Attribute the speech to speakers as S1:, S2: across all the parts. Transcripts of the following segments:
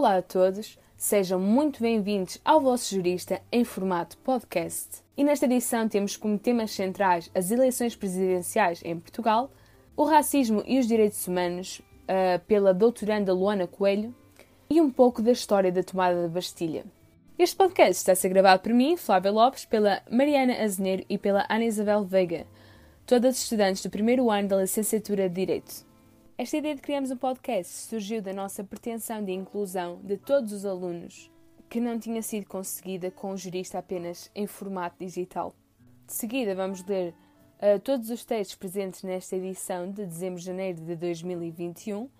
S1: Olá a todos, sejam muito bem-vindos ao vosso jurista em formato podcast. E nesta edição temos como temas centrais as eleições presidenciais em Portugal, o racismo e os direitos humanos, uh, pela doutoranda Luana Coelho, e um pouco da história da tomada da Bastilha. Este podcast está a ser gravado por mim, Flávia Lopes, pela Mariana Azeneiro e pela Ana Isabel Veiga, todas estudantes do primeiro ano da licenciatura de Direito. Esta ideia de criarmos um podcast surgiu da nossa pretensão de inclusão de todos os alunos, que não tinha sido conseguida com o jurista apenas em formato digital. De seguida, vamos ler uh, todos os textos presentes nesta edição de dezembro-janeiro de 2021. Uh,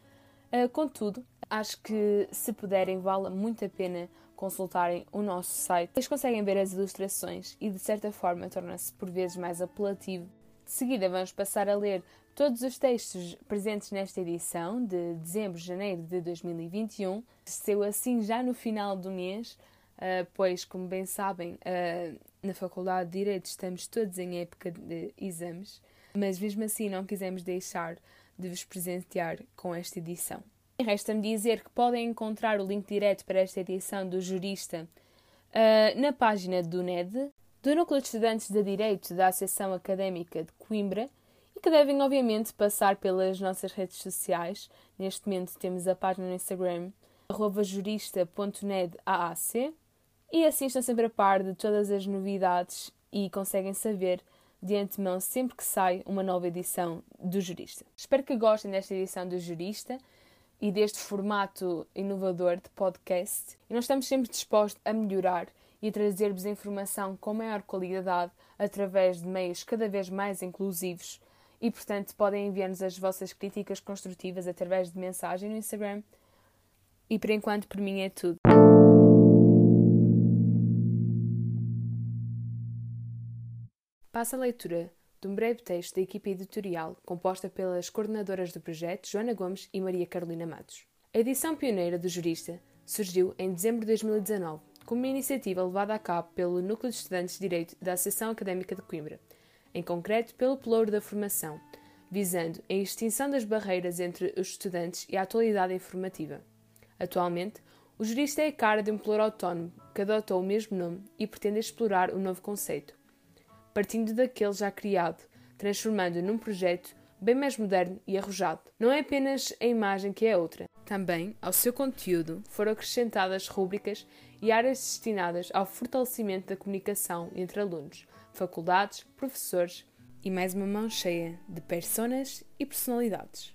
S1: contudo, acho que se puderem, vale muito a pena consultarem o nosso site. Vocês conseguem ver as ilustrações e, de certa forma, torna-se por vezes mais apelativo. De seguida, vamos passar a ler todos os textos presentes nesta edição de dezembro-janeiro de 2021. Saiu assim já no final do mês, uh, pois, como bem sabem, uh, na Faculdade de Direito estamos todos em época de exames, mas mesmo assim não quisemos deixar de vos presentear com esta edição. Resta-me dizer que podem encontrar o link direto para esta edição do Jurista uh, na página do NED, do Núcleo de Estudantes de Direito da Associação Académica de Coimbra, e que devem, obviamente, passar pelas nossas redes sociais. Neste momento temos a página no Instagram, jurista.nedaac, e assim estão sempre a par de todas as novidades e conseguem saber de antemão sempre que sai uma nova edição do Jurista. Espero que gostem desta edição do Jurista e deste formato inovador de podcast. E nós estamos sempre dispostos a melhorar e a trazer-vos informação com maior qualidade através de meios cada vez mais inclusivos. E, portanto, podem enviar-nos as vossas críticas construtivas através de mensagem no Instagram. E por enquanto, por mim, é tudo. Passa a leitura de um breve texto da equipa editorial composta pelas coordenadoras do projeto Joana Gomes e Maria Carolina Matos. A edição pioneira do Jurista surgiu em dezembro de 2019 como uma iniciativa levada a cabo pelo Núcleo de Estudantes de Direito da Associação Académica de Coimbra, em concreto pelo Pelouro da Formação, visando a extinção das barreiras entre os estudantes e a atualidade informativa. Atualmente, o jurista é a cara de um pelouro autónomo que adotou o mesmo nome e pretende explorar o um novo conceito, partindo daquele já criado, transformando-o num projeto bem mais moderno e arrojado. Não é apenas a imagem que é outra. Também, ao seu conteúdo, foram acrescentadas rúbricas e áreas destinadas ao fortalecimento da comunicação entre alunos, faculdades, professores e mais uma mão cheia de personas e personalidades.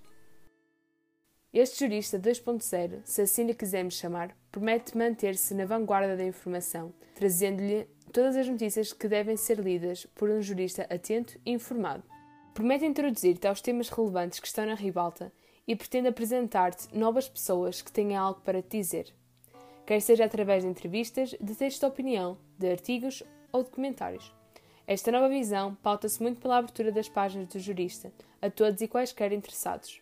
S1: Este jurista 2.0, se assim lhe quisermos chamar, promete manter-se na vanguarda da informação, trazendo-lhe todas as notícias que devem ser lidas por um jurista atento e informado. Promete introduzir-te aos temas relevantes que estão na ribalta e pretende apresentar-te novas pessoas que tenham algo para te dizer. Quer seja através de entrevistas, de textos de opinião, de artigos ou de comentários. Esta nova visão pauta-se muito pela abertura das páginas do jurista a todos e quaisquer interessados.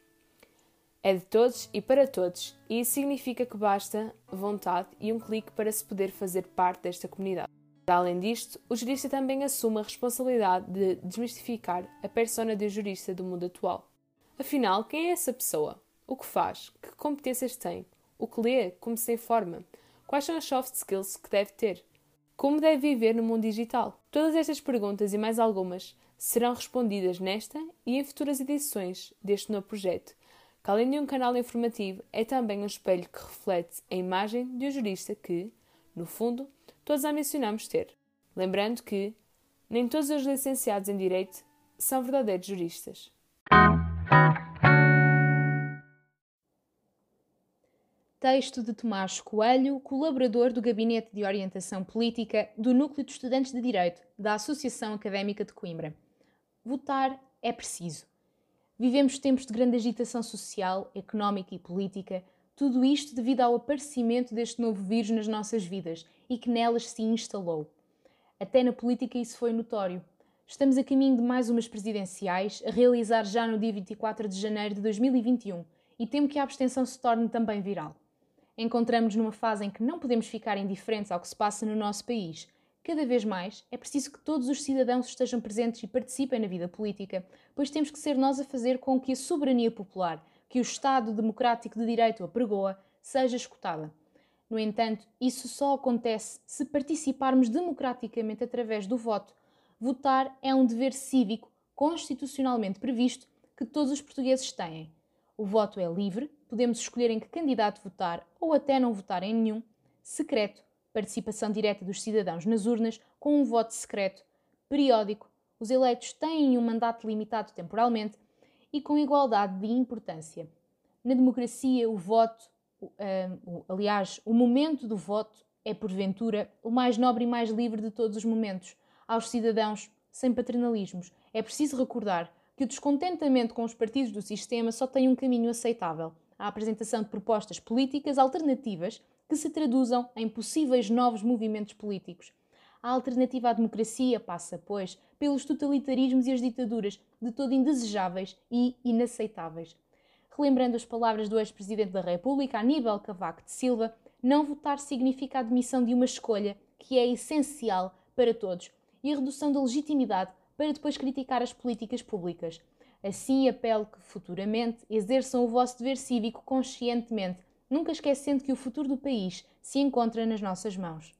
S1: É de todos e para todos, e isso significa que basta vontade e um clique para se poder fazer parte desta comunidade. Além disto, o jurista também assume a responsabilidade de desmistificar a persona de um jurista do mundo atual. Afinal, quem é essa pessoa? O que faz? Que competências tem? O que lê? Como se informa? Quais são as soft skills que deve ter? Como deve viver no mundo digital? Todas estas perguntas e mais algumas serão respondidas nesta e em futuras edições deste novo projeto, que além de um canal informativo, é também um espelho que reflete a imagem de um jurista que, no fundo, todos a mencionamos ter. Lembrando que nem todos os licenciados em Direito são verdadeiros juristas.
S2: Texto de Tomás Coelho, colaborador do Gabinete de Orientação Política do Núcleo de Estudantes de Direito da Associação Académica de Coimbra. Votar é preciso. Vivemos tempos de grande agitação social, económica e política, tudo isto devido ao aparecimento deste novo vírus nas nossas vidas e que nelas se instalou. Até na política isso foi notório. Estamos a caminho de mais umas presidenciais, a realizar já no dia 24 de janeiro de 2021, e temo que a abstenção se torne também viral. Encontramos-nos numa fase em que não podemos ficar indiferentes ao que se passa no nosso país. Cada vez mais é preciso que todos os cidadãos estejam presentes e participem na vida política, pois temos que ser nós a fazer com que a soberania popular, que o Estado democrático de direito apregoa, seja escutada. No entanto, isso só acontece se participarmos democraticamente através do voto. Votar é um dever cívico constitucionalmente previsto que todos os portugueses têm. O voto é livre, podemos escolher em que candidato votar ou até não votar em nenhum. Secreto, participação direta dos cidadãos nas urnas com um voto secreto. Periódico, os eleitos têm um mandato limitado temporalmente e com igualdade de importância. Na democracia, o voto, uh, aliás, o momento do voto é, porventura, o mais nobre e mais livre de todos os momentos. Aos cidadãos, sem paternalismos, é preciso recordar que o descontentamento com os partidos do sistema só tem um caminho aceitável: a apresentação de propostas políticas alternativas que se traduzam em possíveis novos movimentos políticos. A alternativa à democracia passa, pois, pelos totalitarismos e as ditaduras, de todo indesejáveis e inaceitáveis. Relembrando as palavras do ex-presidente da República, Aníbal Cavaco de Silva, não votar significa a admissão de uma escolha que é essencial para todos e a redução da legitimidade para depois criticar as políticas públicas. Assim, apelo que futuramente exerçam o vosso dever cívico conscientemente, nunca esquecendo que o futuro do país se encontra nas nossas mãos.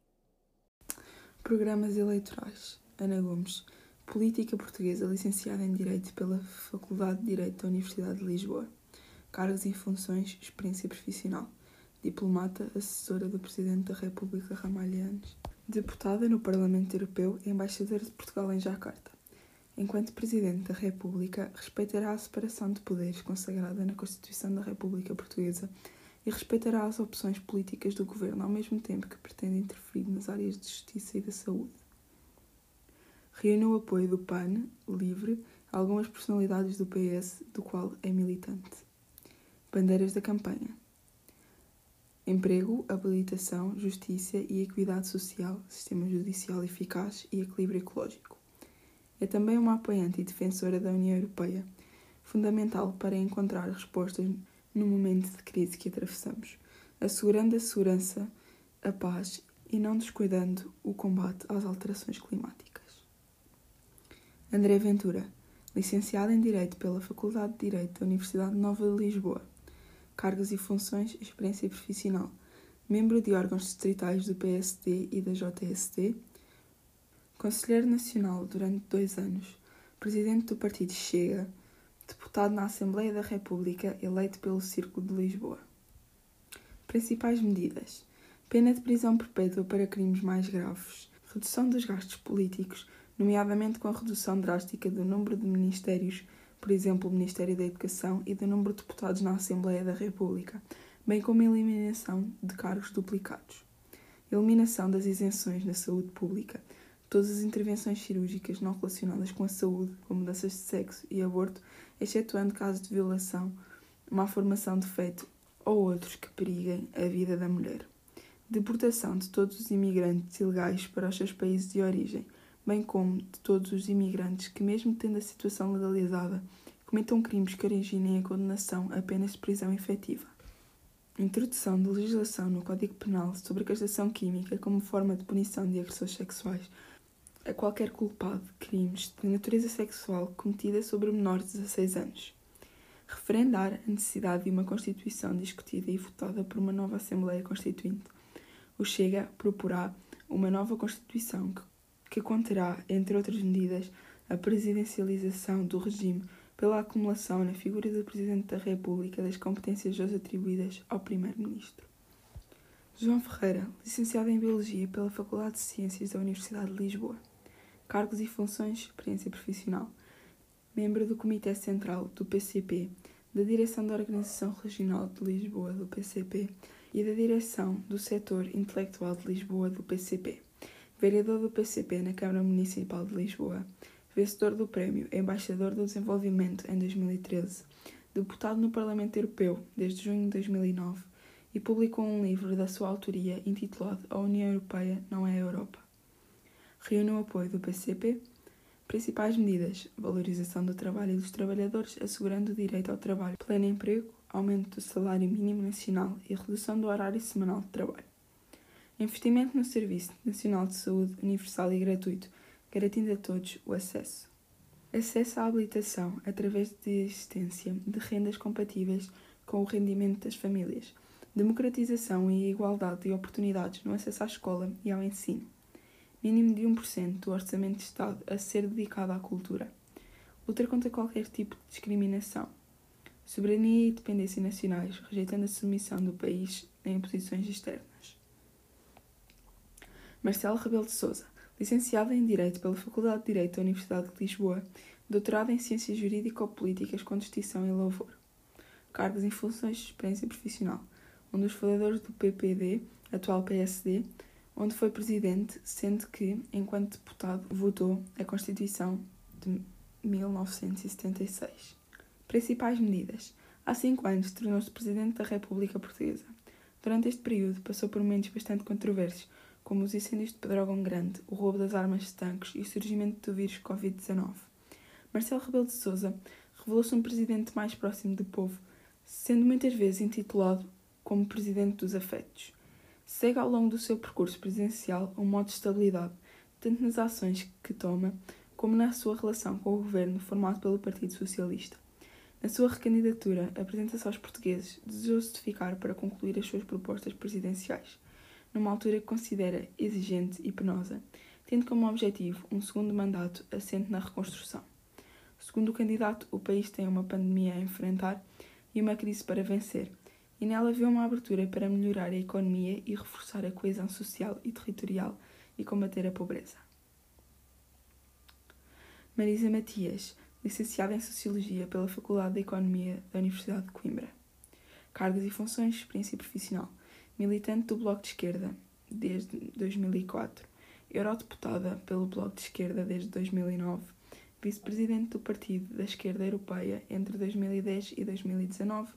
S3: Programas eleitorais. Ana Gomes, Política Portuguesa, licenciada em Direito pela Faculdade de Direito da Universidade de Lisboa. Cargos e funções, experiência profissional. Diplomata, assessora do Presidente da República Ramalhianes. Deputada no Parlamento Europeu e embaixadora de Portugal em Jacarta. Enquanto Presidente da República, respeitará a separação de poderes consagrada na Constituição da República Portuguesa e respeitará as opções políticas do Governo ao mesmo tempo que pretende interferir nas áreas de justiça e da saúde. Reúne o apoio do PAN, LIVRE, a algumas personalidades do PS, do qual é militante. Bandeiras da campanha: Emprego, habilitação, justiça e equidade social, sistema judicial eficaz e equilíbrio ecológico. É também uma apoiante e defensora da União Europeia, fundamental para encontrar respostas no momento de crise que atravessamos, assegurando a segurança, a paz e não descuidando o combate às alterações climáticas. André Ventura, licenciado em Direito pela Faculdade de Direito da Universidade Nova de Lisboa. Cargos e funções, experiência profissional. Membro de órgãos distritais do PSD e da JSD, Conselheiro Nacional durante dois anos, Presidente do Partido Chega, deputado na Assembleia da República, eleito pelo Círculo de Lisboa. Principais medidas: pena de prisão perpétua para crimes mais graves, redução dos gastos políticos, nomeadamente com a redução drástica do número de ministérios, por exemplo, o Ministério da Educação, e do número de deputados na Assembleia da República, bem como a eliminação de cargos duplicados. Eliminação das isenções na saúde pública Todas as intervenções cirúrgicas não relacionadas com a saúde, como mudanças de sexo e aborto, excetuando casos de violação, má formação de feto ou outros que periguem a vida da mulher. Deportação de todos os imigrantes ilegais para os seus países de origem, bem como de todos os imigrantes que, mesmo tendo a situação legalizada, cometam crimes que originem a condenação apenas de prisão efetiva. Introdução de legislação no Código Penal sobre a castração química como forma de punição de agressores sexuais a qualquer culpado de crimes de natureza sexual cometida sobre menores de 16 anos. Referendar a necessidade de uma Constituição discutida e votada por uma nova Assembleia Constituinte. O Chega proporá uma nova Constituição que, que conterá, entre outras medidas, a presidencialização do regime pela acumulação na figura do Presidente da República das competências hoje atribuídas ao Primeiro-Ministro. João Ferreira, licenciado em Biologia pela Faculdade de Ciências da Universidade de Lisboa. Cargos e funções, experiência profissional. Membro do Comitê Central do PCP, da Direção da Organização Regional de Lisboa do PCP e da Direção do Setor Intelectual de Lisboa do PCP. Vereador do PCP na Câmara Municipal de Lisboa. Vencedor do Prémio Embaixador do Desenvolvimento em 2013. Deputado no Parlamento Europeu desde junho de 2009 e publicou um livro da sua autoria intitulado A União Europeia não é a Europa reúne o apoio do PCP. Principais medidas: valorização do trabalho e dos trabalhadores, assegurando o direito ao trabalho, pleno emprego, aumento do salário mínimo nacional e redução do horário semanal de trabalho. Investimento no Serviço Nacional de Saúde universal e gratuito, garantindo a todos o acesso. Acesso à habilitação através de existência de rendas compatíveis com o rendimento das famílias, democratização e igualdade de oportunidades no acesso à escola e ao ensino, mínimo de 1% do orçamento de Estado a ser dedicado à cultura, lutar contra qualquer tipo de discriminação, soberania e dependência nacionais, rejeitando a submissão do país a imposições externas. Marcelo Rebelo de Sousa, licenciado em Direito pela Faculdade de Direito da Universidade de Lisboa, doutorado em Ciências Jurídico-Políticas com distinção e louvor. Cargos e funções de experiência profissional. Um dos fundadores do PPD, atual PSD, onde foi presidente, sendo que, enquanto deputado, votou a Constituição de 1976. Principais medidas. Há cinco anos tornou-se Presidente da República Portuguesa. Durante este período passou por momentos bastante controversos, como os incêndios de Pedrógão Grande, o roubo das armas de tanques e o surgimento do vírus Covid-19. Marcelo Rebelo de Sousa revelou-se um presidente mais próximo do povo, sendo muitas vezes intitulado como Presidente dos Afetos. Segue ao longo do seu percurso presidencial um modo de estabilidade, tanto nas ações que toma, como na sua relação com o governo formado pelo Partido Socialista. Na sua recandidatura, apresenta-se aos portugueses desejoso de ficar para concluir as suas propostas presidenciais, numa altura que considera exigente e penosa, tendo como objetivo um segundo mandato assente na reconstrução. Segundo o candidato, o país tem uma pandemia a enfrentar e uma crise para vencer, e nela vê uma abertura para melhorar a economia e reforçar a coesão social e territorial e combater a pobreza. Marisa Matias, licenciada em Sociologia pela Faculdade de Economia da Universidade de Coimbra. Cargos e funções, experiência profissional. Militante do Bloco de Esquerda desde 2004. Eurodeputada pelo Bloco de Esquerda desde 2009 vice-presidente do Partido da Esquerda Europeia entre 2010 e 2019,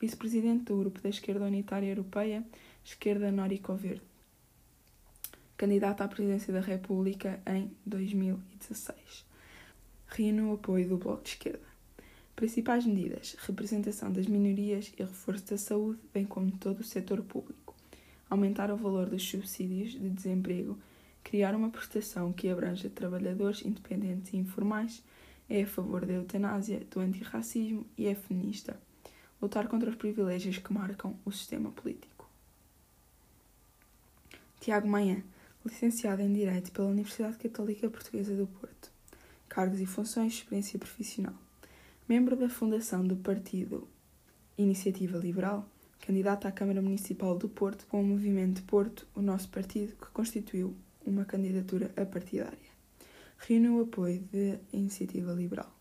S3: vice-presidente do Grupo da Esquerda Unitária Europeia, Esquerda Nórico-Verde. Candidata à presidência da República em 2016. Reúne o apoio do Bloco de Esquerda. Principais medidas: representação das minorias e reforço da saúde, bem como todo o setor público. Aumentar o valor dos subsídios de desemprego criar uma prestação que abranja trabalhadores independentes e informais, é a favor da eutanásia, do antirracismo e é feminista. Lutar contra os privilégios que marcam o sistema político. Tiago Manhã, licenciado em Direito pela Universidade Católica Portuguesa do Porto. Cargos e funções, experiência profissional. Membro da fundação do Partido Iniciativa Liberal, candidato à Câmara Municipal do Porto com o Movimento Porto, o nosso partido, que constituiu uma candidatura apartidária. Reúne o apoio da Iniciativa Liberal.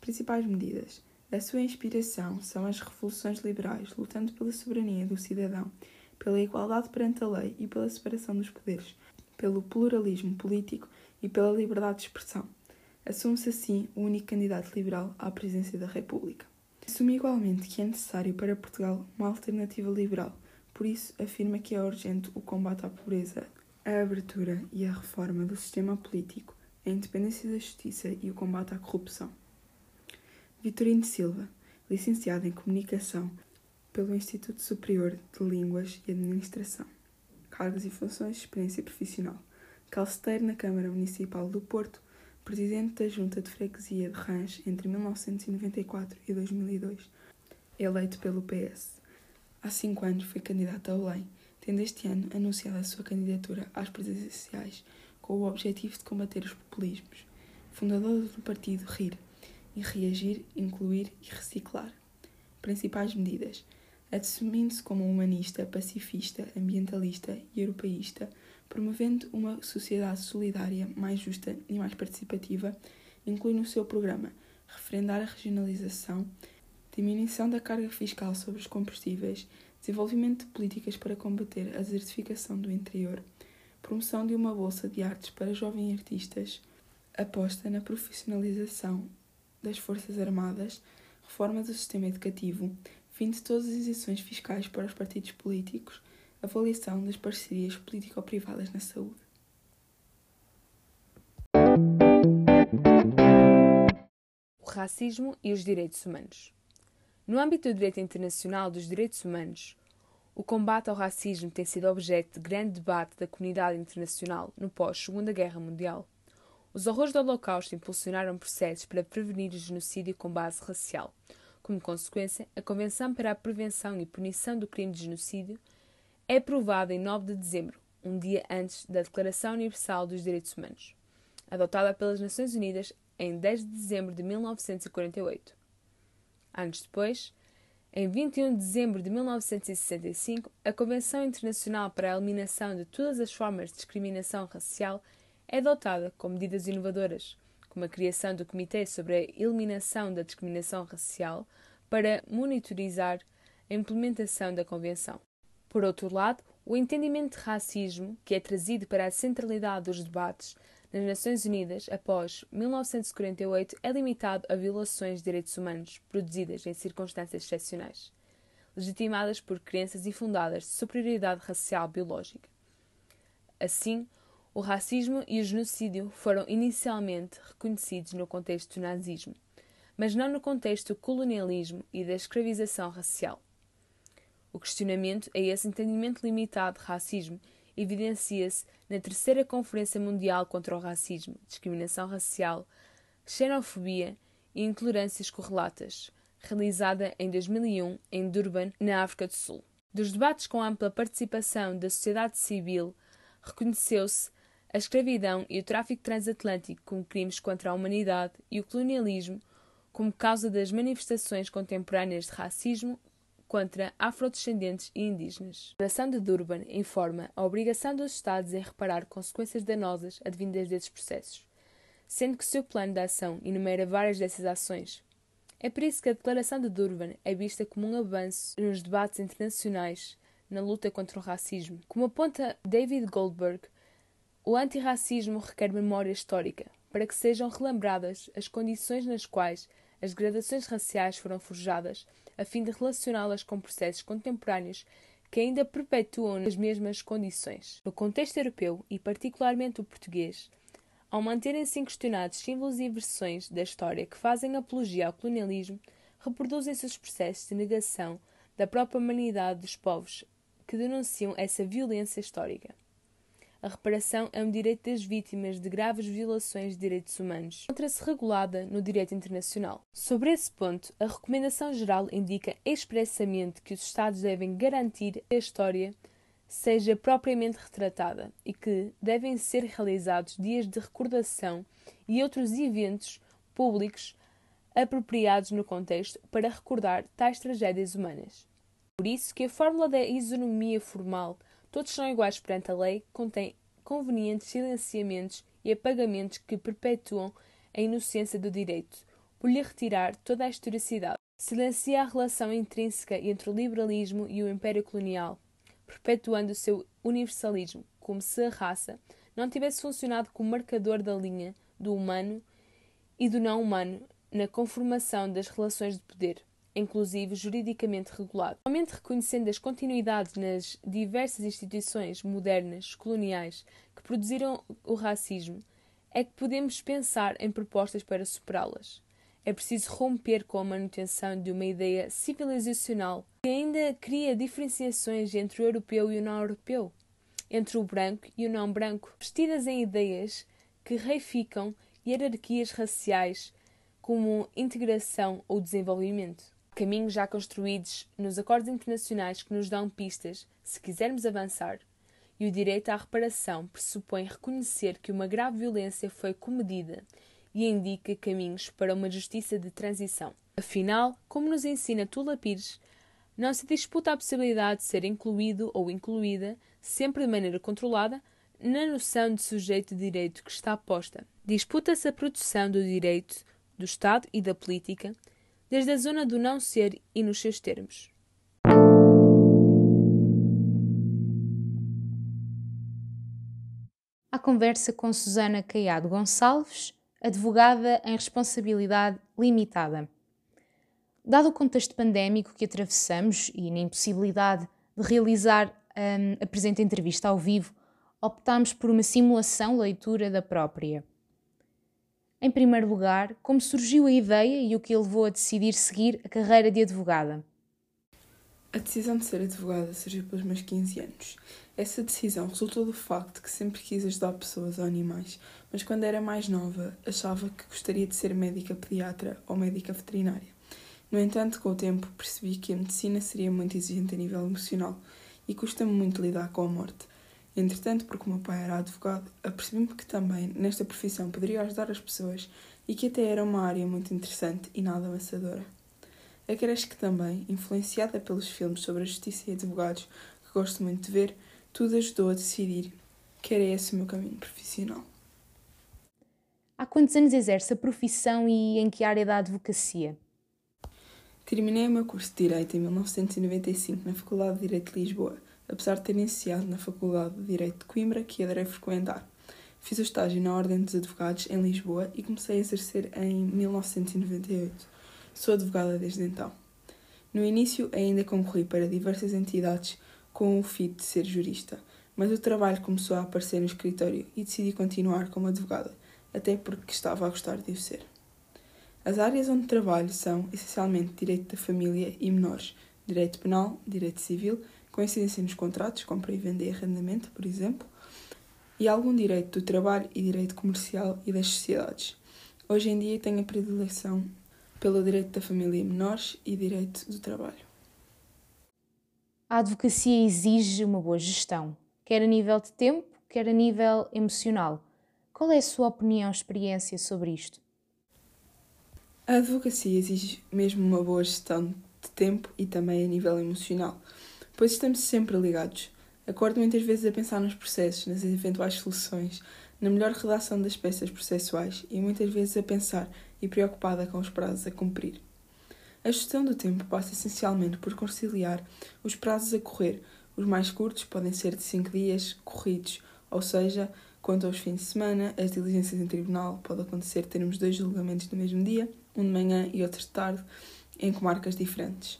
S3: Principais medidas. A sua inspiração são as revoluções liberais, lutando pela soberania do cidadão, pela igualdade perante a lei e pela separação dos poderes, pelo pluralismo político e pela liberdade de expressão. Assume-se assim o único candidato liberal à presidência da República. Assume igualmente que é necessário para Portugal uma alternativa liberal, por isso afirma que é urgente o combate à pobreza, a abertura e a reforma do sistema político, a independência da justiça e o combate à corrupção. Vitorino Silva, licenciado em Comunicação pelo Instituto Superior de Línguas e Administração. Cargos e funções, experiência profissional. Calceteiro na Câmara Municipal do Porto, presidente da Junta de Freguesia de Rãs entre 1994 e 2002, eleito pelo PS. Há cinco anos foi candidato a Belém tendo este ano anunciado a sua candidatura às presidenciais com o objetivo de combater os populismos. Fundador do partido RIR e reagir, incluir e reciclar. Principais medidas: assumindo-se como humanista, pacifista, ambientalista e europeísta, promovendo uma sociedade solidária, mais justa e mais participativa, inclui no seu programa referendar a regionalização, diminuição da carga fiscal sobre os combustíveis desenvolvimento de políticas para combater a desertificação do interior, promoção de uma bolsa de artes para jovens artistas, aposta na profissionalização das Forças Armadas, reforma do sistema educativo, fim de todas as isenções fiscais para os partidos políticos, avaliação das parcerias político-privadas na saúde.
S1: O racismo e os direitos humanos. No âmbito do direito internacional dos direitos humanos, o combate ao racismo tem sido objeto de grande debate da comunidade internacional no pós-Segunda Guerra Mundial. Os horrores do Holocausto impulsionaram processos para prevenir o genocídio com base racial, Como consequência, a Convenção para a Prevenção e Punição do Crime de Genocídio é aprovada em 9 de dezembro, um dia antes da Declaração Universal dos Direitos Humanos, adotada pelas Nações Unidas em 10 de dezembro de 1948. Anos depois, em 21 de dezembro de 1965, a Convenção Internacional para a Eliminação de Todas as Formas de Discriminação Racial é adotada com medidas inovadoras, como a criação do Comitê sobre a Eliminação da Discriminação Racial para monitorizar a implementação da Convenção. Por outro lado, o entendimento de racismo, que é trazido para a centralidade dos debates nas Nações Unidas após 1948, é limitado a violações de direitos humanos produzidas em circunstâncias excepcionais, legitimadas por crenças infundadas de superioridade racial biológica. Assim, o racismo e o genocídio foram inicialmente reconhecidos no contexto do nazismo, mas não no contexto do colonialismo e da escravização racial. O questionamento a esse entendimento limitado de racismo evidencia-se na Terceira Conferência Mundial contra o Racismo, Discriminação Racial, Xenofobia e Intolerâncias Correlatas, realizada em 2001 em Durban, na África do Sul. Dos debates com ampla participação da sociedade civil, reconheceu-se a escravidão e o tráfico transatlântico como crimes contra a humanidade e o colonialismo como causa das manifestações contemporâneas de racismo contra afrodescendentes e indígenas. A Declaração de Durban informa a obrigação dos Estados em reparar consequências danosas advindas desses processos, sendo que seu plano de ação enumera várias dessas ações. É por isso que a Declaração de Durban é vista como um avanço nos debates internacionais na luta contra o racismo. Como aponta David Goldberg, o antirracismo requer memória histórica, para que sejam relembradas as condições nas quais as gradações raciais foram forjadas, a fim de relacioná-las com processos contemporâneos que ainda perpetuam as mesmas condições. No contexto europeu, e particularmente o português, ao manterem-se inquestionados símbolos e versões da história que fazem apologia ao colonialismo, reproduzem-se os processos de negação da própria humanidade dos povos que denunciam essa violência histórica. A reparação é um direito das vítimas de graves violações de direitos humanos, encontra-se regulada no direito internacional. Sobre esse ponto, a recomendação geral indica expressamente que os Estados devem garantir que a história seja propriamente retratada e que devem ser realizados dias de recordação e outros eventos públicos apropriados no contexto para recordar tais tragédias humanas. Por isso que a fórmula da isonomia formal Todos são iguais perante a lei, contém convenientes silenciamentos e apagamentos que perpetuam a inocência do direito, por lhe retirar toda a historicidade. Silencia a relação intrínseca entre o liberalismo e o império colonial, perpetuando o seu universalismo, como se a raça não tivesse funcionado como marcador da linha do humano e do não humano na conformação das relações de poder inclusive juridicamente regulado. Somente reconhecendo as continuidades nas diversas instituições modernas coloniais que produziram o racismo, é que podemos pensar em propostas para superá-las. É preciso romper com a manutenção de uma ideia civilizacional que ainda cria diferenciações entre o europeu e o não europeu, entre o branco e o não branco, vestidas em ideias que reificam hierarquias raciais como integração ou desenvolvimento caminhos já construídos nos acordos internacionais que nos dão pistas se quisermos avançar, e o direito à reparação pressupõe reconhecer que uma grave violência foi comedida e indica caminhos para uma justiça de transição. Afinal, como nos ensina Tula Pires, não se disputa a possibilidade de ser incluído ou incluída, sempre de maneira controlada, na noção de sujeito de direito que está posta. Disputa-se a produção do direito, do Estado e da política, desde a zona do não ser e nos seus termos.
S2: A conversa com Susana Caiado Gonçalves, advogada em responsabilidade limitada. Dado o contexto pandémico que atravessamos e na impossibilidade de realizar hum, a presente entrevista ao vivo, optámos por uma simulação leitura da própria. Em primeiro lugar, como surgiu a ideia e o que a levou a decidir seguir a carreira de advogada?
S3: A decisão de ser advogada surgiu pelos meus 15 anos. Essa decisão resultou do facto que sempre quis ajudar pessoas ou animais, mas quando era mais nova achava que gostaria de ser médica pediatra ou médica veterinária. No entanto, com o tempo, percebi que a medicina seria muito exigente a nível emocional e custa-me muito lidar com a morte. Entretanto, porque o meu pai era advogado, apercebi-me que também nesta profissão poderia ajudar as pessoas e que até era uma área muito interessante e nada amassadora. Acresce que também, influenciada pelos filmes sobre a justiça e advogados que gosto muito de ver, tudo ajudou a decidir que era esse o meu caminho profissional.
S2: Há quantos anos exerce a profissão e em que área da advocacia?
S3: Terminei o meu curso de Direito em 1995 na Faculdade de Direito de Lisboa, apesar de ter iniciado na Faculdade de Direito de Coimbra, que adorei frequentar. Fiz o estágio na Ordem dos Advogados em Lisboa e comecei a exercer em 1998. Sou advogada desde então. No início, ainda concorri para diversas entidades com o fito de ser jurista, mas o trabalho começou a aparecer no escritório e decidi continuar como advogada, até porque estava a gostar de o ser. As áreas onde trabalho são, essencialmente, direito da família e menores, direito penal, direito civil, com incidência nos contratos, compra e venda e arrendamento, por exemplo, e algum direito do trabalho e direito comercial e das sociedades. Hoje em dia tenho a predileção pelo direito da família e menores e direito do trabalho.
S2: A advocacia exige uma boa gestão, quer a nível de tempo, quer a nível emocional. Qual é a sua opinião, experiência sobre isto?
S3: A advocacia exige mesmo uma boa gestão de tempo e também a nível emocional, pois estamos sempre ligados. Acordo muitas vezes a pensar nos processos, nas eventuais soluções, na melhor redação das peças processuais e muitas vezes a pensar e preocupada com os prazos a cumprir. A gestão do tempo passa essencialmente por conciliar os prazos a correr. Os mais curtos podem ser de 5 dias corridos, ou seja, quanto aos fins de semana, as diligências em tribunal pode acontecer termos dois julgamentos no mesmo dia, um de manhã e outro de tarde, em comarcas diferentes.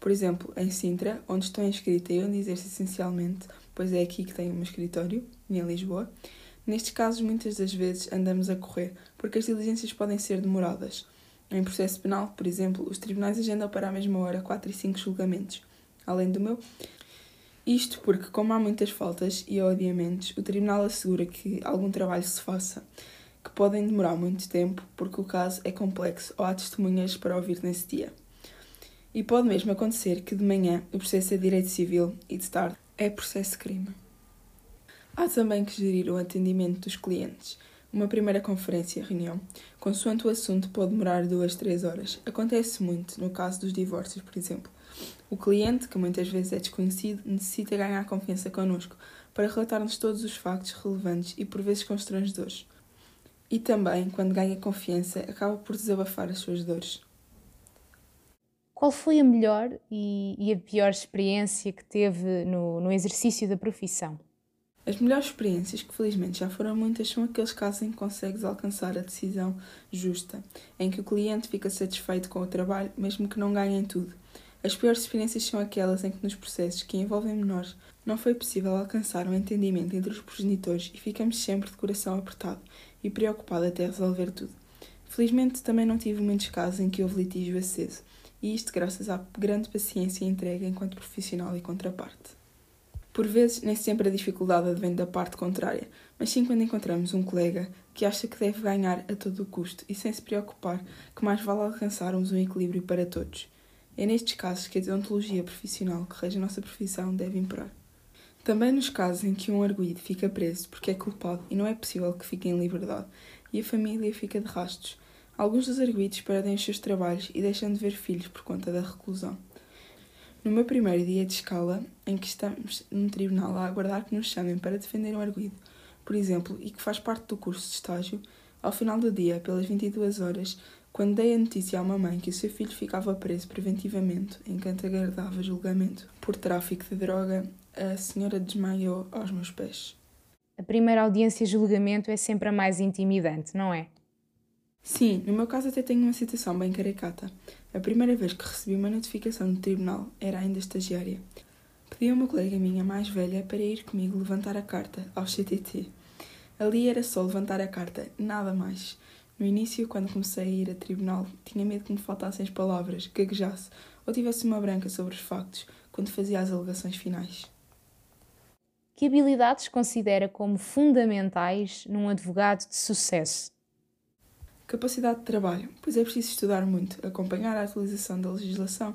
S3: Por exemplo, em Sintra, onde estou inscrita e onde exerço essencialmente, pois é aqui que tenho o meu escritório, em Lisboa, nestes casos muitas das vezes andamos a correr, porque as diligências podem ser demoradas. Em processo penal, por exemplo, os tribunais agendam para a mesma hora 4 e 5 julgamentos, além do meu. Isto porque, como há muitas faltas e odiamentos, o tribunal assegura que algum trabalho se faça, que podem demorar muito tempo porque o caso é complexo ou há testemunhas para ouvir nesse dia. E pode mesmo acontecer que de manhã o processo é direito civil e de tarde é processo de crime. Há também que gerir o atendimento dos clientes. Uma primeira conferência, reunião, consoante o assunto, pode demorar duas, três horas. Acontece muito no caso dos divórcios, por exemplo. O cliente, que muitas vezes é desconhecido, necessita ganhar confiança connosco para relatar-nos todos os factos relevantes e por vezes constrangedores. E também, quando ganha confiança, acaba por desabafar as suas dores.
S2: Qual foi a melhor e, e a pior experiência que teve no, no exercício da profissão?
S3: As melhores experiências, que felizmente já foram muitas, são aqueles casos em que consegues alcançar a decisão justa, em que o cliente fica satisfeito com o trabalho, mesmo que não ganhem tudo. As piores experiências são aquelas em que, nos processos que envolvem menores, não foi possível alcançar um entendimento entre os progenitores e ficamos sempre de coração apertado e preocupado até resolver tudo. Felizmente também não tive muitos casos em que houve litígio aceso, e isto graças à grande paciência e entrega enquanto profissional e contraparte. Por vezes, nem sempre a dificuldade advém da parte contrária, mas sim quando encontramos um colega que acha que deve ganhar a todo o custo e sem se preocupar que mais vale alcançarmos um equilíbrio para todos. É nestes casos que a deontologia profissional que rege a nossa profissão deve imperar. Também nos casos em que um arguído fica preso porque é culpado e não é possível que fique em liberdade e a família fica de rastos, Alguns dos arguídos perdem os seus trabalhos e deixam de ver filhos por conta da reclusão. No meu primeiro dia de escala, em que estamos num tribunal a aguardar que nos chamem para defender um arguído, por exemplo, e que faz parte do curso de estágio, ao final do dia, pelas 22 horas, quando dei a notícia a uma mãe que o seu filho ficava preso preventivamente enquanto aguardava julgamento por tráfico de droga, a senhora desmaiou aos meus pés.
S2: A primeira audiência de julgamento é sempre a mais intimidante, não é?
S3: Sim, no meu caso até tenho uma situação bem caricata. A primeira vez que recebi uma notificação do tribunal era ainda estagiária. Pedi a uma colega minha mais velha para ir comigo levantar a carta ao CTT. Ali era só levantar a carta, nada mais. No início, quando comecei a ir a tribunal, tinha medo que me faltassem as palavras, gaguejasse ou tivesse uma branca sobre os factos quando fazia as alegações finais.
S2: Que habilidades considera como fundamentais num advogado de sucesso?
S3: Capacidade de trabalho, pois é preciso estudar muito, acompanhar a atualização da legislação,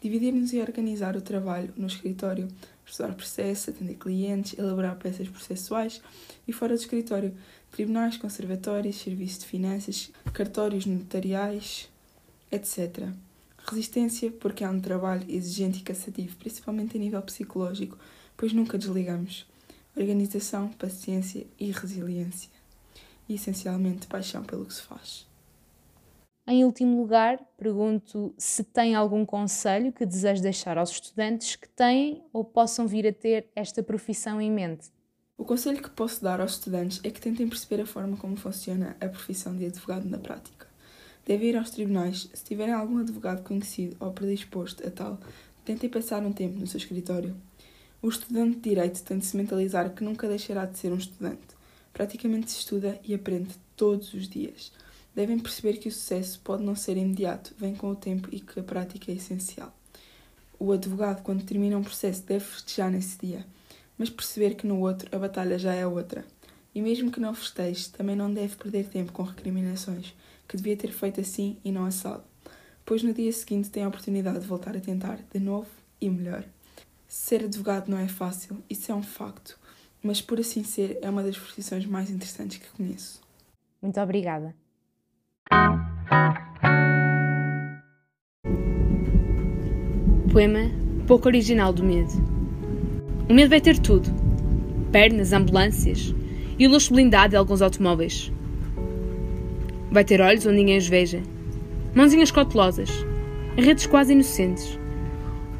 S3: dividir-nos e organizar o trabalho no escritório, estudar processos, atender clientes, elaborar peças processuais e fora do escritório, tribunais, conservatórios, serviços de finanças, cartórios notariais, etc. Resistência, porque é um trabalho exigente e cansativo, principalmente a nível psicológico, pois nunca desligamos. Organização, paciência e resiliência. E essencialmente paixão pelo que se faz.
S2: Em último lugar, pergunto se tem algum conselho que deseja deixar aos estudantes que têm ou possam vir a ter esta profissão em mente.
S3: O conselho que posso dar aos estudantes é que tentem perceber a forma como funciona a profissão de advogado na prática. Devem ir aos tribunais, se tiverem algum advogado conhecido ou predisposto a tal, tentem passar um tempo no seu escritório. O estudante de Direito tem de se mentalizar que nunca deixará de ser um estudante. Praticamente se estuda e aprende todos os dias devem perceber que o sucesso pode não ser imediato, vem com o tempo e que a prática é essencial. O advogado, quando termina um processo, deve festejar nesse dia, mas perceber que no outro a batalha já é outra. E mesmo que não festeje, também não deve perder tempo com recriminações, que devia ter feito assim e não assado, pois no dia seguinte tem a oportunidade de voltar a tentar de novo e melhor. Ser advogado não é fácil, isso é um facto, mas por assim ser é uma das profissões mais interessantes que conheço.
S2: Muito obrigada.
S1: Poema pouco original do medo. O medo vai ter tudo: pernas, ambulâncias e o luxo blindado de alguns automóveis. Vai ter olhos onde ninguém os veja, mãozinhas cautelosas, redes quase inocentes.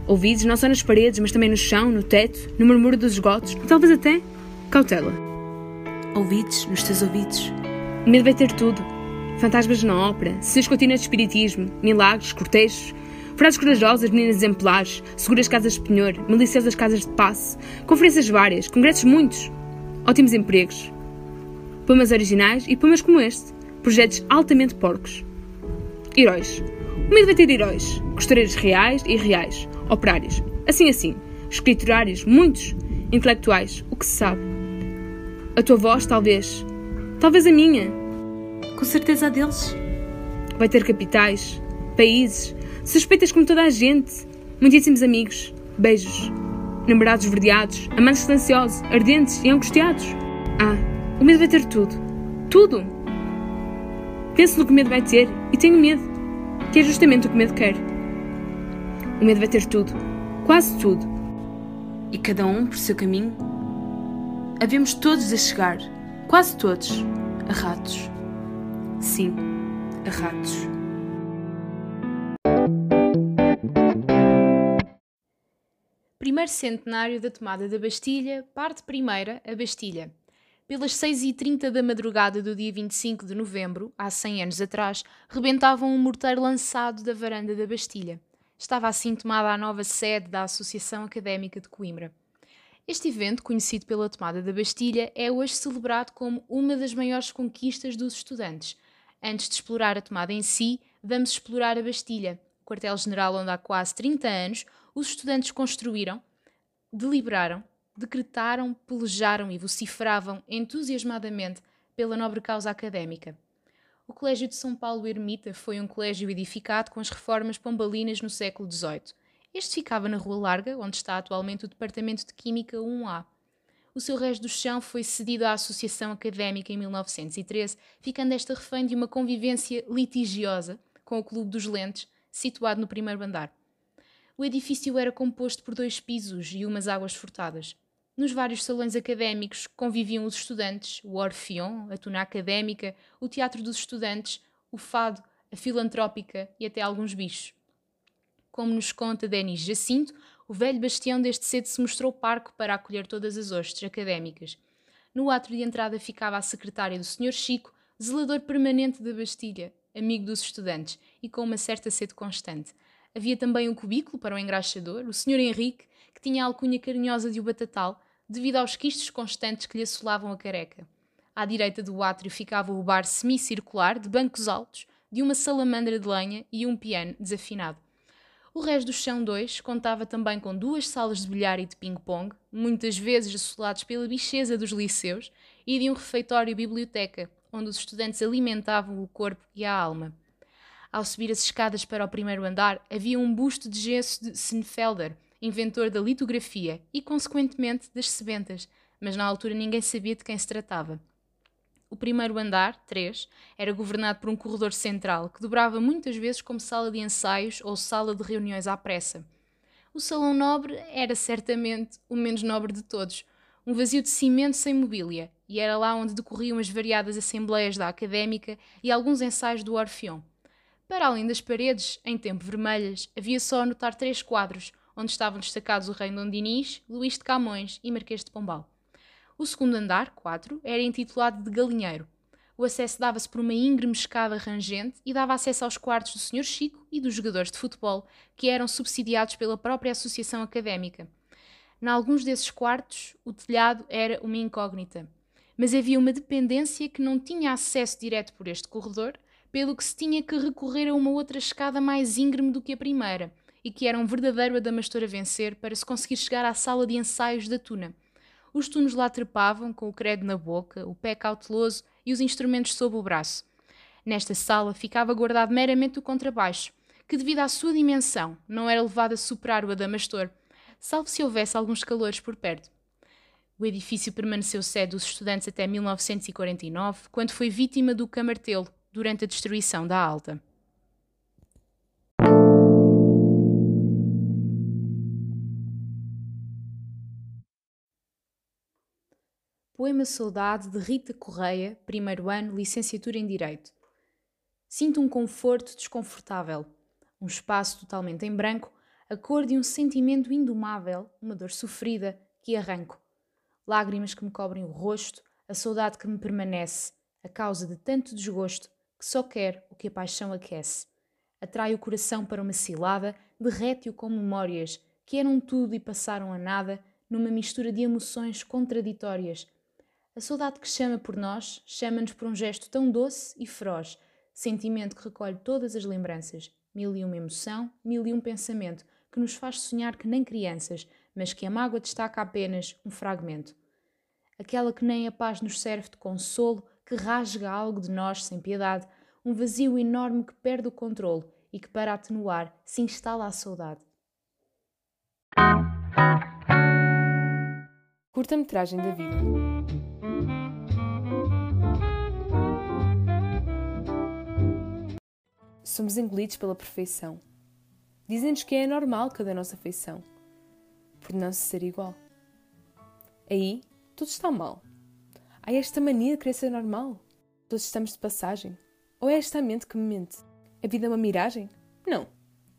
S1: Ouvidos não só nas paredes, mas também no chão, no teto, no murmúrio dos esgotos e talvez até cautela. Ouvidos nos teus ouvidos. O medo vai ter tudo fantasmas na ópera, seus continentes de espiritismo, milagres, cortejos, frases corajosas, meninas exemplares, seguras casas de penhor, maliciosas casas de passe, conferências várias, congressos muitos, ótimos empregos, poemas originais e poemas como este, projetos altamente porcos. Heróis. O medo vai ter heróis, costureiros reais e irreais, operários, assim assim, escriturários, muitos, intelectuais, o que se sabe. A tua voz, talvez. Talvez a minha com certeza a deles. Vai ter capitais, países, suspeitas como toda a gente, muitíssimos amigos, beijos, namorados verdeados, amantes silenciosos, ardentes e angustiados. Ah, o medo vai ter tudo. Tudo! Penso no que o medo vai ter e tenho medo, que é justamente o que o medo quer. O medo vai ter tudo, quase tudo. E cada um por seu caminho. Havemos todos a chegar, quase todos, a ratos. Sim, a ratos.
S2: Primeiro centenário da tomada da Bastilha, parte primeira, a Bastilha. Pelas 6h30 da madrugada do dia 25 de novembro, há 100 anos atrás, rebentavam um morteiro lançado da varanda da Bastilha. Estava assim tomada a nova sede da Associação Académica de Coimbra. Este evento, conhecido pela tomada da Bastilha, é hoje celebrado como uma das maiores conquistas dos estudantes, Antes de explorar a tomada em si, vamos explorar a Bastilha, quartel-general onde há quase 30 anos os estudantes construíram, deliberaram, decretaram, pelejaram e vociferavam entusiasmadamente pela nobre causa académica. O Colégio de São Paulo Ermita foi um colégio edificado com as reformas pombalinas no século XVIII. Este ficava na Rua Larga, onde está atualmente o Departamento de Química 1A o seu resto do chão foi cedido à Associação Académica em 1913, ficando esta refém de uma convivência litigiosa com o Clube dos Lentes, situado no primeiro andar. O edifício era composto por dois pisos e umas águas furtadas. Nos vários salões académicos conviviam os estudantes, o Orfeon, a tuna académica, o teatro dos estudantes, o fado, a filantrópica e até alguns bichos. Como nos conta Denis Jacinto, o velho bastião desde cedo se mostrou parco para acolher todas as hostes académicas. No átrio de entrada ficava a secretária do Sr. Chico, zelador permanente da Bastilha, amigo dos estudantes e com uma certa sede constante. Havia também um cubículo para o engraxador, o Sr. Henrique, que tinha a alcunha carinhosa de o batatal, devido aos quistos constantes que lhe assolavam a careca. À direita do átrio ficava o bar semicircular, de bancos altos, de uma salamandra de lenha e um piano desafinado. O resto do chão 2 contava também com duas salas de bilhar e de ping-pong, muitas vezes assolados pela bicheza dos liceus, e de um refeitório-biblioteca, onde os estudantes alimentavam o corpo e a alma. Ao subir as escadas para o primeiro andar, havia um busto de gesso de Senfelder, inventor da litografia e, consequentemente, das sebentas, mas na altura ninguém sabia de quem se tratava. O primeiro andar, 3, era governado por um corredor central que dobrava muitas vezes como sala de ensaios ou sala de reuniões à pressa. O salão nobre era certamente o menos nobre de todos, um vazio de cimento sem mobília, e era lá onde decorriam as variadas assembleias da académica e alguns ensaios do Orfeão. Para além das paredes, em tempo vermelhas, havia só a notar três quadros, onde estavam destacados o rei Dom Dinis, Luís de Camões e Marquês de Pombal. O segundo andar, 4, era intitulado de Galinheiro. O acesso dava-se por uma íngreme escada rangente e dava acesso aos quartos do Sr. Chico e dos jogadores de futebol, que eram subsidiados pela própria associação académica. Em alguns desses quartos, o telhado era uma incógnita, mas havia uma dependência que não tinha acesso direto por este corredor, pelo que se tinha que recorrer a uma outra escada mais íngreme do que a primeira, e que era um verdadeiro adamastor a vencer para se conseguir chegar à sala de ensaios da Tuna os tunos lá trepavam, com o credo na boca, o pé cauteloso e os instrumentos sob o braço. Nesta sala ficava guardado meramente o contrabaixo, que, devido à sua dimensão, não era levado a superar o adamastor, salvo se houvesse alguns calores por perto. O edifício permaneceu sede dos estudantes até 1949, quando foi vítima do camartelo durante a destruição da Alta. Poema Saudade de Rita Correia, primeiro ano, licenciatura em Direito. Sinto um conforto desconfortável, um espaço totalmente em branco, a cor de um sentimento indomável, uma dor sofrida que arranco. Lágrimas que me cobrem o rosto, a saudade que me permanece, a causa de tanto desgosto que só quer o que a paixão aquece. Atrai o coração para uma cilada, derrete-o com memórias que eram tudo e passaram a nada, numa mistura de emoções contraditórias a saudade que chama por nós chama-nos por um gesto tão doce e feroz, sentimento que recolhe todas as lembranças, mil e uma emoção, mil e um pensamento, que nos faz sonhar que nem crianças, mas que a mágoa destaca apenas um fragmento. Aquela que nem a paz nos serve de consolo, que rasga algo de nós sem piedade, um vazio enorme que perde o controle e que, para atenuar, se instala a saudade.
S1: Curta-metragem da vida. Somos engolidos pela perfeição. Dizem-nos que é normal cada nossa feição, por não se ser igual. Aí, tudo está mal. Há esta mania de querer ser normal. Todos estamos de passagem. Ou é esta mente que me mente? A vida é uma miragem? Não.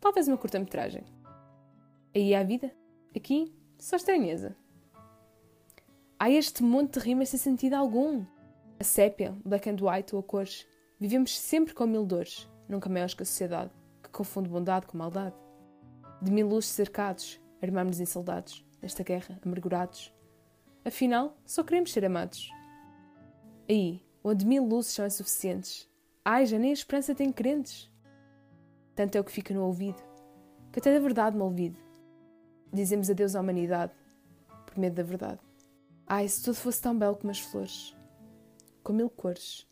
S1: Talvez uma curta-metragem. Aí há vida. Aqui, só estranheza. Há este monte de rimas sem sentido algum. A sépia, black and white ou a cores. Vivemos sempre com mil dores nunca maiores que a sociedade, que confunde bondade com maldade. De mil luzes cercados, armamos-nos em soldados, nesta guerra, amargurados. Afinal, só queremos ser amados. Aí, onde mil luzes são insuficientes, ai, já nem a esperança tem crentes. Tanto é o que fica no ouvido, que até da verdade me olvido. Dizemos adeus à humanidade, por medo da verdade. Ai, se tudo fosse tão belo como as flores, com mil cores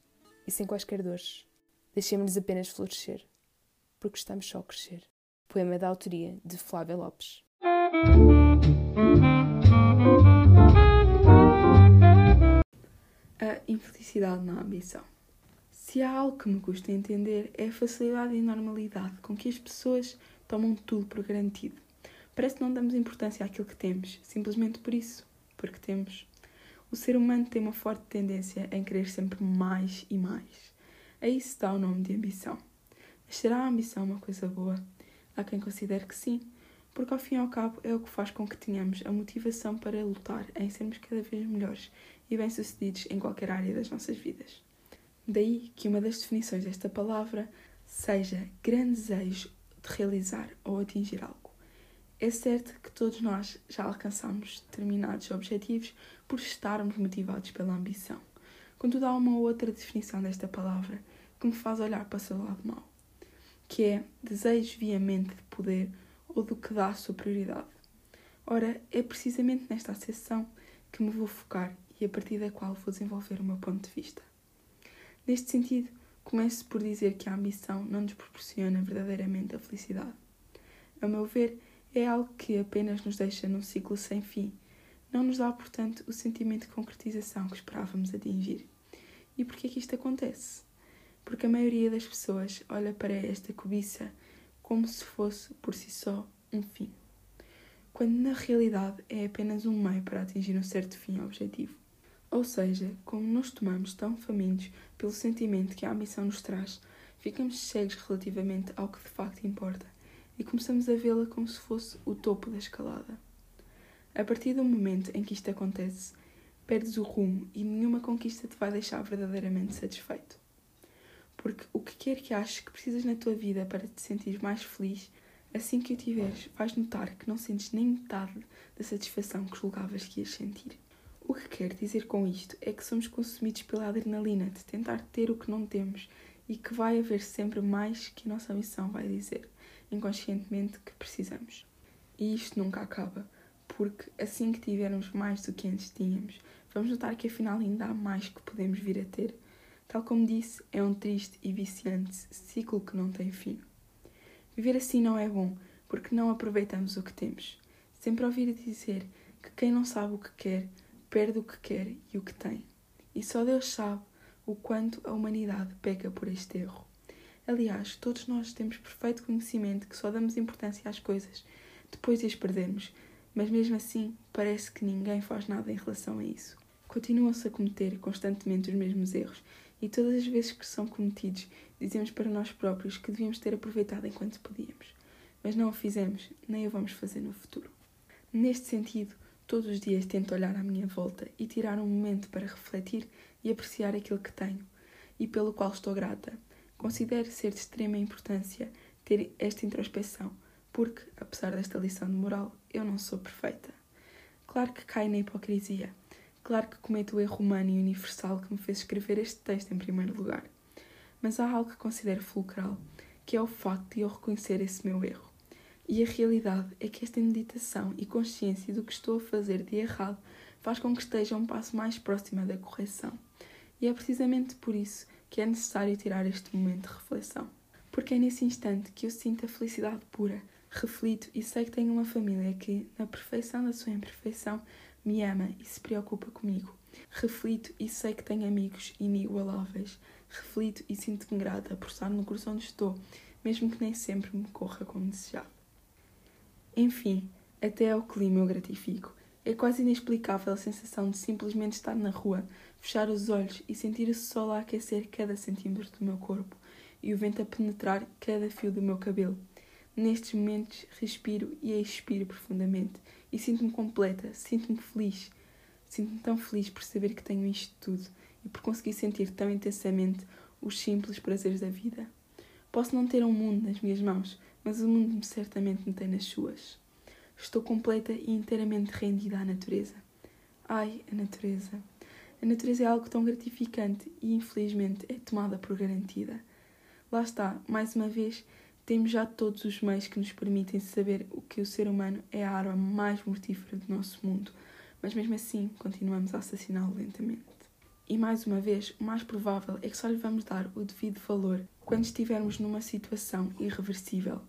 S1: e sem quaisquer dores. Deixemos-nos apenas florescer, porque estamos só a crescer. Poema da autoria de Flávia Lopes.
S3: A infelicidade na ambição. Se há algo que me custa entender é a facilidade e normalidade com que as pessoas tomam tudo por garantido. Parece que não damos importância àquilo que temos, simplesmente por isso, porque temos. O ser humano tem uma forte tendência em querer sempre mais e mais. Aí está o nome de ambição. Mas será a ambição uma coisa boa? Há quem considere que sim, porque ao fim e ao cabo é o que faz com que tenhamos a motivação para lutar em sermos cada vez melhores e bem-sucedidos em qualquer área das nossas vidas. Daí que uma das definições desta palavra seja grande desejo de realizar ou atingir algo. É certo que todos nós já alcançamos determinados objetivos por estarmos motivados pela ambição. Contudo, há uma outra definição desta palavra que me faz olhar para o seu lado mau, que é desejo veemente de poder ou do que dá superioridade. Ora, é precisamente nesta acessão que me vou focar e a partir da qual vou desenvolver o meu ponto de vista. Neste sentido, começo por dizer que a ambição não nos proporciona verdadeiramente a felicidade. A meu ver, é algo que apenas nos deixa num ciclo sem fim. Não nos dá, portanto, o sentimento de concretização que esperávamos atingir. E por que é que isto acontece? Porque a maioria das pessoas olha para esta cobiça como se fosse, por si só, um fim. Quando na realidade é apenas um meio para atingir um certo fim objetivo. Ou seja, como nos tomamos tão famintos pelo sentimento que a ambição nos traz, ficamos cegos relativamente ao que de facto importa e começamos a vê-la como se fosse o topo da escalada. A partir do momento em que isto acontece, perdes o rumo e nenhuma conquista te vai deixar verdadeiramente satisfeito. Porque o que quer que aches que precisas na tua vida para te sentir mais feliz, assim que o tiveres, vais notar que não sentes nem metade da satisfação que julgavas que ias sentir. O que quero dizer com isto é que somos consumidos pela adrenalina de tentar ter o que não temos e que vai haver sempre mais que a nossa missão vai dizer inconscientemente que precisamos. E isto nunca acaba, porque assim que tivermos mais do que antes tínhamos, vamos notar que afinal ainda há mais que podemos vir a ter. Tal como disse, é um triste e viciante ciclo que não tem fim. Viver assim não é bom, porque não aproveitamos o que temos. Sempre ouvir dizer que quem não sabe o que quer, perde o que quer e o que tem. E só Deus sabe o quanto a humanidade peca por este erro. Aliás, todos nós temos perfeito conhecimento que só damos importância às coisas depois de as perdermos, mas mesmo assim parece que ninguém faz nada em relação a isso. Continuam-se a cometer constantemente os mesmos erros e todas as vezes que são cometidos dizemos para nós próprios que devíamos ter aproveitado enquanto podíamos, mas não o fizemos, nem o vamos fazer no futuro. Neste sentido, todos os dias tento olhar à minha volta e tirar um momento para refletir e apreciar aquilo que tenho e pelo qual estou grata Considero ser de extrema importância ter esta introspeção, porque, apesar desta lição de moral, eu não sou perfeita. Claro que caio na hipocrisia, claro que cometo o erro humano e universal que me fez escrever este texto em primeiro lugar. Mas há algo que considero fulcral, que é o facto de eu reconhecer esse meu erro. E a realidade é que esta meditação e consciência do que estou a fazer de errado faz com que esteja um passo mais próxima da correção. E é precisamente por isso que é necessário tirar este momento de reflexão. Porque é nesse instante que eu sinto a felicidade pura, reflito e sei que tenho uma família que, na perfeição da sua imperfeição, me ama e se preocupa comigo. Reflito e sei que tenho amigos inigualáveis. Reflito e sinto-me grata por estar no curso onde estou, mesmo que nem sempre me corra como desejava. Enfim, até ao clima eu gratifico. É quase inexplicável a sensação de simplesmente estar na rua, fechar os olhos e sentir o sol a aquecer cada centímetro do meu corpo e o vento a penetrar cada fio do meu cabelo. Nestes momentos respiro e expiro profundamente e sinto-me completa, sinto-me feliz. Sinto-me tão feliz por saber que tenho isto tudo e por conseguir sentir tão intensamente os simples prazeres da vida. Posso não ter um mundo nas minhas mãos, mas o mundo certamente me tem nas suas. Estou completa e inteiramente rendida à natureza. Ai, a natureza. A natureza é algo tão gratificante e, infelizmente, é tomada por garantida. Lá está, mais uma vez, temos já todos os meios que nos permitem saber o que o ser humano é a arma mais mortífera do nosso mundo, mas mesmo assim continuamos a assassiná-lo lentamente. E mais uma vez, o mais provável é que só lhe vamos dar o devido valor quando estivermos numa situação irreversível.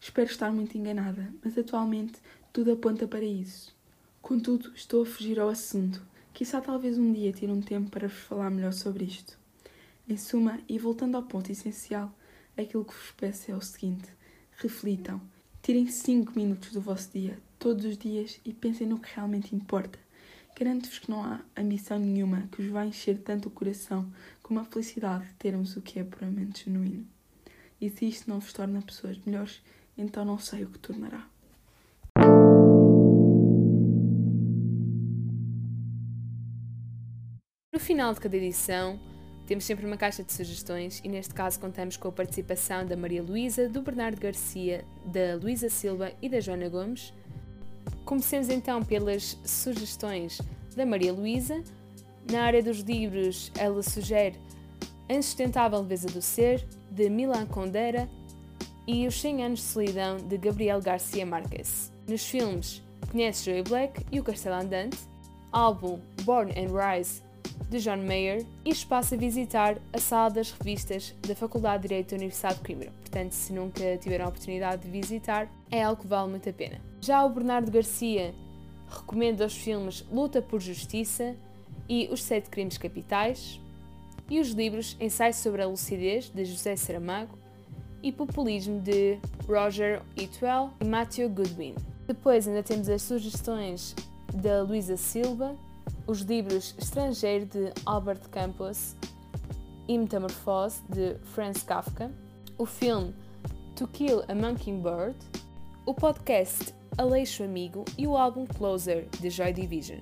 S3: Espero estar muito enganada, mas atualmente tudo aponta para isso. Contudo, estou a fugir ao assunto. Quizá talvez um dia tire um tempo para vos falar melhor sobre isto. Em suma, e voltando ao ponto essencial, aquilo que vos peço é o seguinte: reflitam. Tirem 5 minutos do vosso dia, todos os dias, e pensem no que realmente importa. Garanto-vos que não há ambição nenhuma que vos vá encher tanto o coração como a felicidade de termos o que é puramente genuíno. E se isto não vos torna pessoas melhores, então não sei o que tornará.
S1: No final de cada edição, temos sempre uma caixa de sugestões e neste caso contamos com a participação da Maria Luísa, do Bernardo Garcia, da Luísa Silva e da Joana Gomes. Comecemos então pelas sugestões da Maria Luísa. Na área dos livros, ela sugere A Insustentável Leveza do Ser, de Milan Kundera, e Os 100 Anos de Solidão, de Gabriel Garcia Marques. Nos filmes, conhece Joey Black e O Castelo Andante, álbum Born and Rise, de John Mayer e espaço a visitar a sala das revistas da Faculdade de Direito da Universidade de Coimbra. Portanto, se nunca tiveram a oportunidade de visitar, é algo que vale muito a pena. Já o Bernardo Garcia recomenda os filmes Luta por Justiça e Os Sete Crimes Capitais, e os livros Ensaio sobre a Lucidez, de José Saramago, e Populismo, de Roger Itwell e Matthew Goodwin. Depois ainda temos as sugestões da Luísa Silva, os livros Estrangeiro, de Albert Campos, e Metamorfose, de Franz Kafka, o filme To Kill a Mockingbird, o podcast Aleixo Amigo e o álbum Closer, de Joy Division.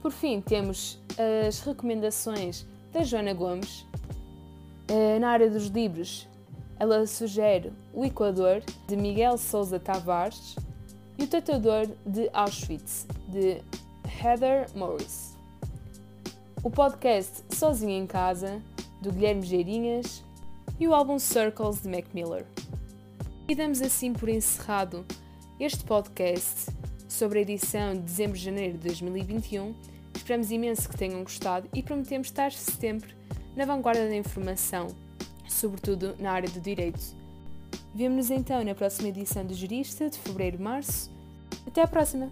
S1: Por fim, temos as recomendações da Joana Gomes. Eh, na área dos livros, ela sugere O Equador, de Miguel Sousa Tavares, e O Tatuador de Auschwitz, de Heather Morris. O podcast Sozinho em Casa, do Guilherme Geirinhas, e o álbum Circles, de Mac Miller. E damos assim por encerrado este podcast sobre a edição de dezembro de janeiro de 2021. Esperamos imenso que tenham gostado e prometemos estar sempre na vanguarda da informação, sobretudo na área do direito. Vemo-nos então na próxima edição do Jurista de fevereiro-março. Até à próxima!